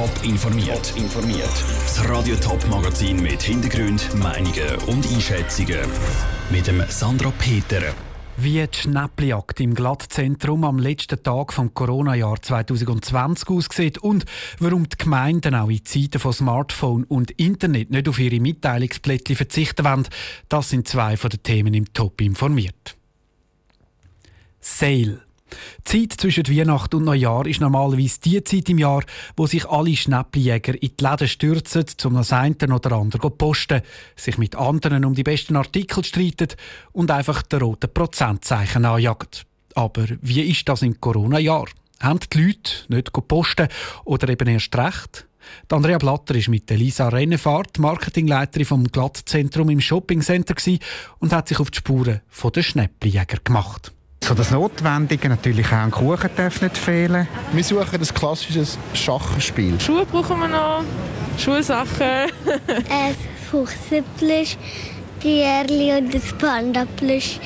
Top informiert. informiert. Das Radio Top Magazin mit Hintergrund, Meinungen und Einschätzungen mit dem Sandra Peter. Wie die Schnäppeljagd im Glattzentrum am letzten Tag vom Corona-Jahr 2020 aussieht und warum die Gemeinden auch in Zeiten von Smartphone und Internet nicht auf ihre Mitteilungsplättchen verzichten wollen, das sind zwei von den Themen im Top informiert. Sale. Die Zeit zwischen Weihnachten und Neujahr ist normalerweise die Zeit im Jahr, wo sich alle Schnäppeljäger in die Läden stürzen, um das eine oder andere zu posten, sich mit anderen um die besten Artikel streiten und einfach den roten Prozentzeichen anjagen. Aber wie ist das im Corona-Jahr? Haben die Leute nicht posten oder eben erst recht? Die Andrea Blatter war mit Elisa Rennefahrt, Marketingleiterin vom Glattzentrum im Shoppingcenter und hat sich auf die Spuren der Schnäppeljäger gemacht. So das Notwendige, natürlich auch ein Kuchen darf nicht fehlen. Wir suchen ein klassisches Schachspiel. Schuhe brauchen wir noch, Schulsachen. ein Fuchsenplüsch, Tierli und ein Pandaplüsch.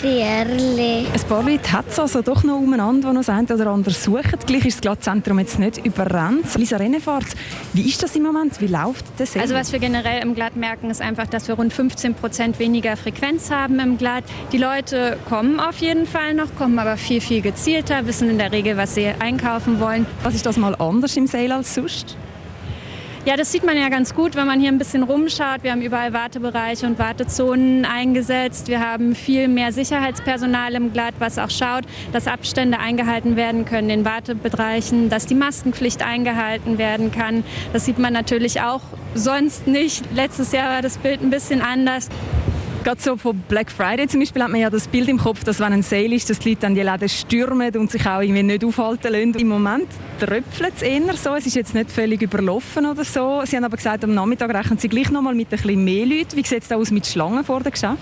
Tierli. Ein paar Leute hat es also doch noch umeinander, die noch das eine oder andere suchen. Gleich ist das Glattzentrum jetzt nicht überrannt. Lisa Rennefahrt, wie ist das im Moment? Wie läuft das? Also was wir generell im Glatt merken, ist einfach, dass wir rund 15 Prozent weniger Frequenz haben im Glatt. Die Leute kommen auf jeden Fall noch, kommen aber viel, viel gezielter, wissen in der Regel, was sie einkaufen wollen. Was ist das mal anders im Sale als sonst? Ja, das sieht man ja ganz gut, wenn man hier ein bisschen rumschaut. Wir haben überall Wartebereiche und Wartezonen eingesetzt. Wir haben viel mehr Sicherheitspersonal im Glatt, was auch schaut, dass Abstände eingehalten werden können in Wartebereichen, dass die Maskenpflicht eingehalten werden kann. Das sieht man natürlich auch sonst nicht. Letztes Jahr war das Bild ein bisschen anders. Gerade so von Black Friday zum Beispiel hat man ja das Bild im Kopf, dass wenn ein Sale ist, dass die Leute dann die Läden stürmen und sich auch irgendwie nicht aufhalten lassen. Im Moment tröpfelt es eher so. Es ist jetzt nicht völlig überlaufen oder so. Sie haben aber gesagt, am Nachmittag rechnen Sie gleich noch mal mit ein bisschen mehr Leuten. Wie sieht es da aus mit Schlangen vor dem Geschäft?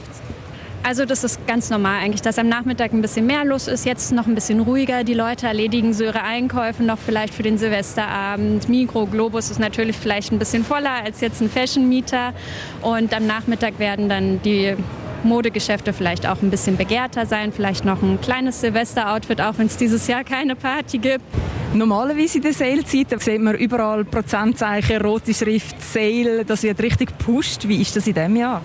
Also das ist ganz normal eigentlich, dass am Nachmittag ein bisschen mehr los ist. Jetzt noch ein bisschen ruhiger. Die Leute erledigen so ihre Einkäufe noch vielleicht für den Silvesterabend. Migro, Globus ist natürlich vielleicht ein bisschen voller als jetzt ein Fashion-Mieter. Und am Nachmittag werden dann die Modegeschäfte vielleicht auch ein bisschen begehrter sein. Vielleicht noch ein kleines Silvester-Outfit, auch wenn es dieses Jahr keine Party gibt. Normalerweise in der Sale-Zeit sieht man überall Prozentzeichen, rote Schrift, Sale. Das wird richtig gepusht. Wie ist das in diesem Jahr?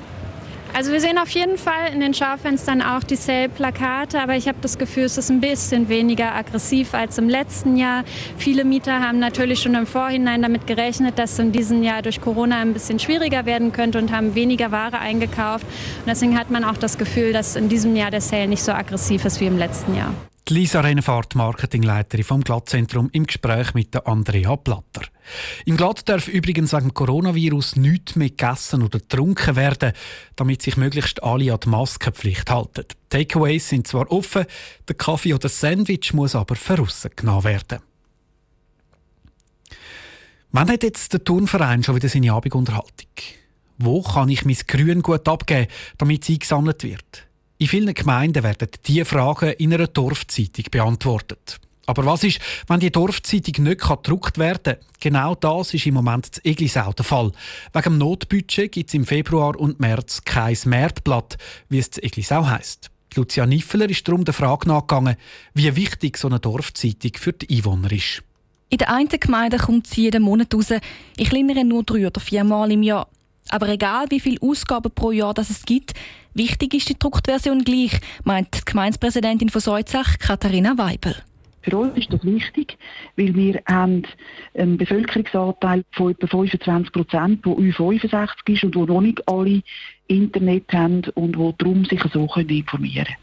Also wir sehen auf jeden Fall in den Schaufenstern auch die Sale-Plakate, aber ich habe das Gefühl, es ist ein bisschen weniger aggressiv als im letzten Jahr. Viele Mieter haben natürlich schon im Vorhinein damit gerechnet, dass es in diesem Jahr durch Corona ein bisschen schwieriger werden könnte und haben weniger Ware eingekauft. Und deswegen hat man auch das Gefühl, dass in diesem Jahr der Sale nicht so aggressiv ist wie im letzten Jahr. Lisa Rennefahrt, Marketingleiterin vom Glattzentrum, im Gespräch mit der Andrea Platter. Im Glatt darf übrigens wegen Coronavirus nichts mehr gegessen oder getrunken werden, damit sich möglichst alle an die Maskenpflicht halten. Takeaways sind zwar offen, der Kaffee oder Sandwich muss aber verrissen genommen werden. Wann hat jetzt der Turnverein schon wieder seine Abendunterhaltung? Wo kann ich mein Grün gut abgeben, damit es eingesammelt wird? In vielen Gemeinden werden diese Fragen in einer Dorfzeitung beantwortet. Aber was ist, wenn die Dorfzeitung nicht gedruckt werden kann? Genau das ist im Moment in Eglisau der Fall. Wegen dem Notbudget gibt es im Februar und März kein Märzblatt, wie es in Eglisau heisst. Lucia Niffeler ist darum der Frage nachgegangen, wie wichtig so eine Dorfzeitung für die Einwohner ist. In der einen Gemeinde kommt sie jeden Monat raus. Ich klingere nur drei oder vier Mal im Jahr. Aber egal, wie viele Ausgaben pro Jahr das es gibt, wichtig ist die Druckversion gleich, meint die Gemeindepräsidentin von Seuzach, Katharina Weibel. Für uns ist das wichtig, weil wir haben einen Bevölkerungsanteil von etwa 25 Prozent, der U65 ist und wo noch nicht alle Internet haben und wo darum sich so informieren können.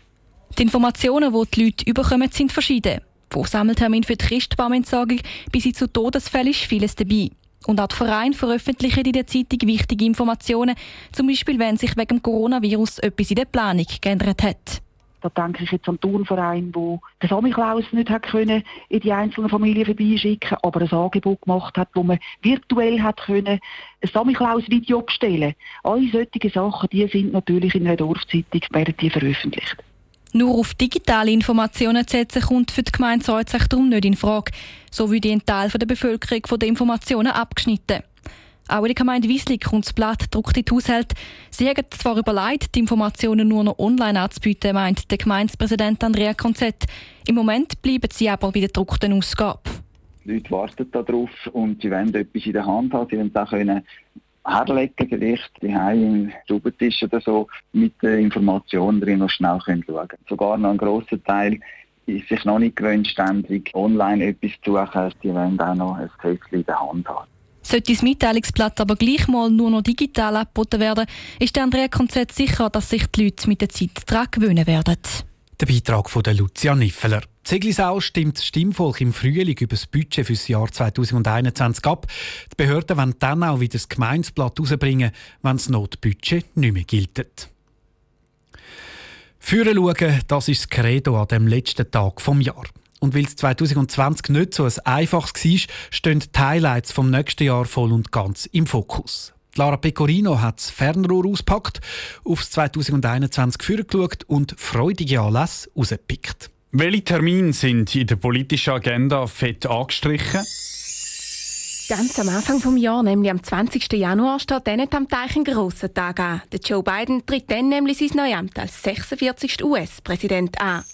Die Informationen, die die Leute überkommen, sind verschieden. Vom Sammeltermin für die Christbaumentsorgung bis hin zu Todesfällen ist vieles dabei. Und auch die Vereine veröffentlichen in der Zeitung wichtige Informationen, zum Beispiel wenn sich wegen dem Coronavirus etwas in der Planung geändert hat. Da denke ich jetzt an Turnverein, wo der Samichlaus nicht hat können in die einzelnen Familien vorbeischicken, aber ein Angebot gemacht hat, wo man virtuell hat können ein Samichlaus-Video bestellen. Alle solche Sachen, die sind natürlich in einer Dorfzeitung, werden die veröffentlicht. Nur auf digitale Informationen zu setzen, kommt für die Gemeinde Salzach darum nicht in Frage. So wie ein Teil der Bevölkerung von den Informationen abgeschnitten. Auch in der Gemeinde Wieslig kommt das Blatt druckt in die Haushalte. Sie haben zwar überlegt, die Informationen nur noch online anzubieten, meint der Gemeindepräsident Andrea Konzett. Im Moment bleiben sie aber bei der gedruckten Ausgabe. Die Leute warten darauf und sie wollen etwas in der Hand haben. Sie wollen auch können herlegen, vielleicht daheim im Stubentisch oder so, mit den Informationen drin noch schnell können schauen Sogar noch ein grosser Teil ist sich noch nicht gewöhnt, ständig online etwas zu suchen. Die wollen auch noch ein Kästchen in der Hand haben. Sollte das Mitteilungsblatt aber gleich mal nur noch digital angeboten werden, ist Andrea Konzert sicher, dass sich die Leute mit der Zeit daran gewöhnen werden. Der Beitrag von Lucia Niffeler. Zeglisau stimmt das Stimmvolk im Frühling über das Budget für das Jahr 2021 ab. Die Behörden wollen dann auch wieder das Gemeinsblatt herausbringen, wenn das Notbudget nicht mehr gilt. Führen schauen, das ist das Credo an dem letzten Tag vom Jahr. Und weil es 2020 nicht so ein einfaches war, stehen die Highlights vom nächsten Jahr voll und ganz im Fokus. Lara Pecorino hat das Fernrohr auspackt, aufs 2021 vorgeschaut und freudige Anlässe rausgepickt. Welche Termine sind in der politischen Agenda fett angestrichen? Ganz am Anfang des Jahres, nämlich am 20. Januar, steht dann am Teich ein grosser Tag an. Der Joe Biden tritt dann nämlich sein neues Amt als 46. US-Präsident an.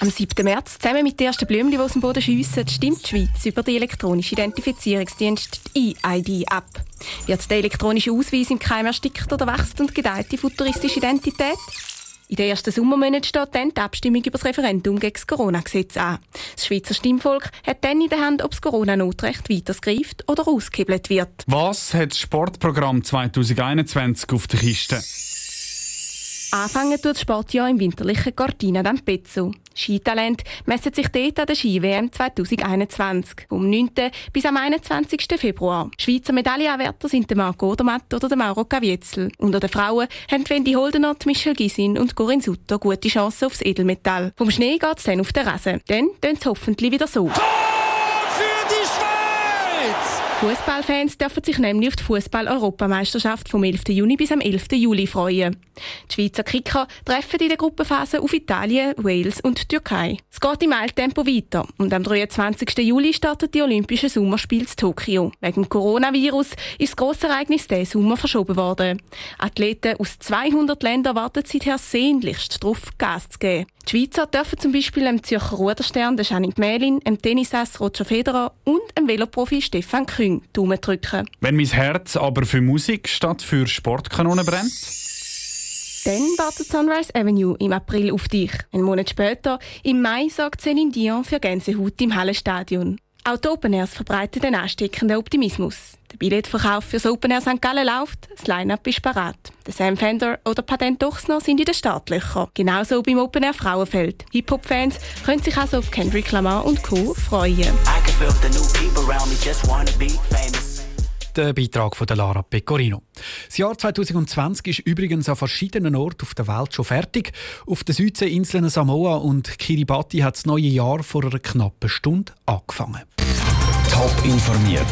Am 7. März, zusammen mit den ersten Blümchen, die aus dem Boden schiessen, stimmt die Schweiz über den elektronischen Identifizierungsdienst EID ab. Wird der elektronische Ausweis im Keim erstickt oder wächst und gedeiht die futuristische Identität? In den ersten Sommermonaten steht dann die Abstimmung über das Referendum gegen das Corona-Gesetz an. Das Schweizer Stimmvolk hat dann in der Hand, ob das Corona-Notrecht weitergreift oder ausgehebelt wird. Was hat das Sportprogramm 2021 auf der Kiste? Anfangen tut das Sportjahr im winterlichen Cortina d'Ampezzo. Skitalent messen sich dort an der Ski-WM 2021 vom 9. bis am 21. Februar. Schweizer Medaillenanwärter sind der Marco Odermatt oder der Mauro Caviezel. Unter den Frauen haben Wendy Holdener, Michelle Gisin und Corinne Sutter gute Chancen aufs Edelmetall. Vom Schnee geht es dann auf den Rasen. Dann tönt es hoffentlich wieder so. Fußballfans dürfen sich nämlich auf die Fußball-Europameisterschaft vom 11. Juni bis am 11. Juli freuen. Die Schweizer Kicker treffen in der Gruppenphase auf Italien, Wales und Türkei. Es geht im Eiltempo weiter und am 23. Juli startet die Olympischen Sommerspiele in Tokio. Wegen Coronavirus ist das grosse Ereignis diesen Sommer verschoben worden. Athleten aus 200 Ländern warten seither sehnlichst darauf, Gas zu geben. Die Schweizer dürfen zum Beispiel dem Zürcher Ruderstern der Janik Mählin, dem Tennisass Roger Federer und dem Veloprofi Stefan Küng Daumen drücken. Wenn mein Herz aber für Musik statt für Sportkanonen brennt? Dann wartet Sunrise Avenue im April auf dich. Einen Monat später, im Mai, sorgt Céline Dion für Gänsehaut im Hallenstadion. Auch die Open Airs verbreiten den ansteckenden Optimismus. Der Billetverkauf für das Open Air St. Gallen läuft, das Line-Up ist parat. Der Sam Fender oder Patent Dochsner sind in den Startlöchern. Genauso beim Open Air Frauenfeld. Hip-Hop-Fans können sich also auf Kendrick Lamar und Co. freuen. Der Beitrag von Lara Pecorino. Das Jahr 2020 ist übrigens an verschiedenen Orten auf der Welt schon fertig. Auf den Südseeinseln Samoa und Kiribati hat das neue Jahr vor einer knappen Stunde angefangen. Top informiert,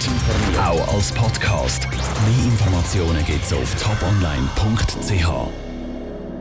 auch als Podcast. Mehr Informationen gibt es auf toponline.ch.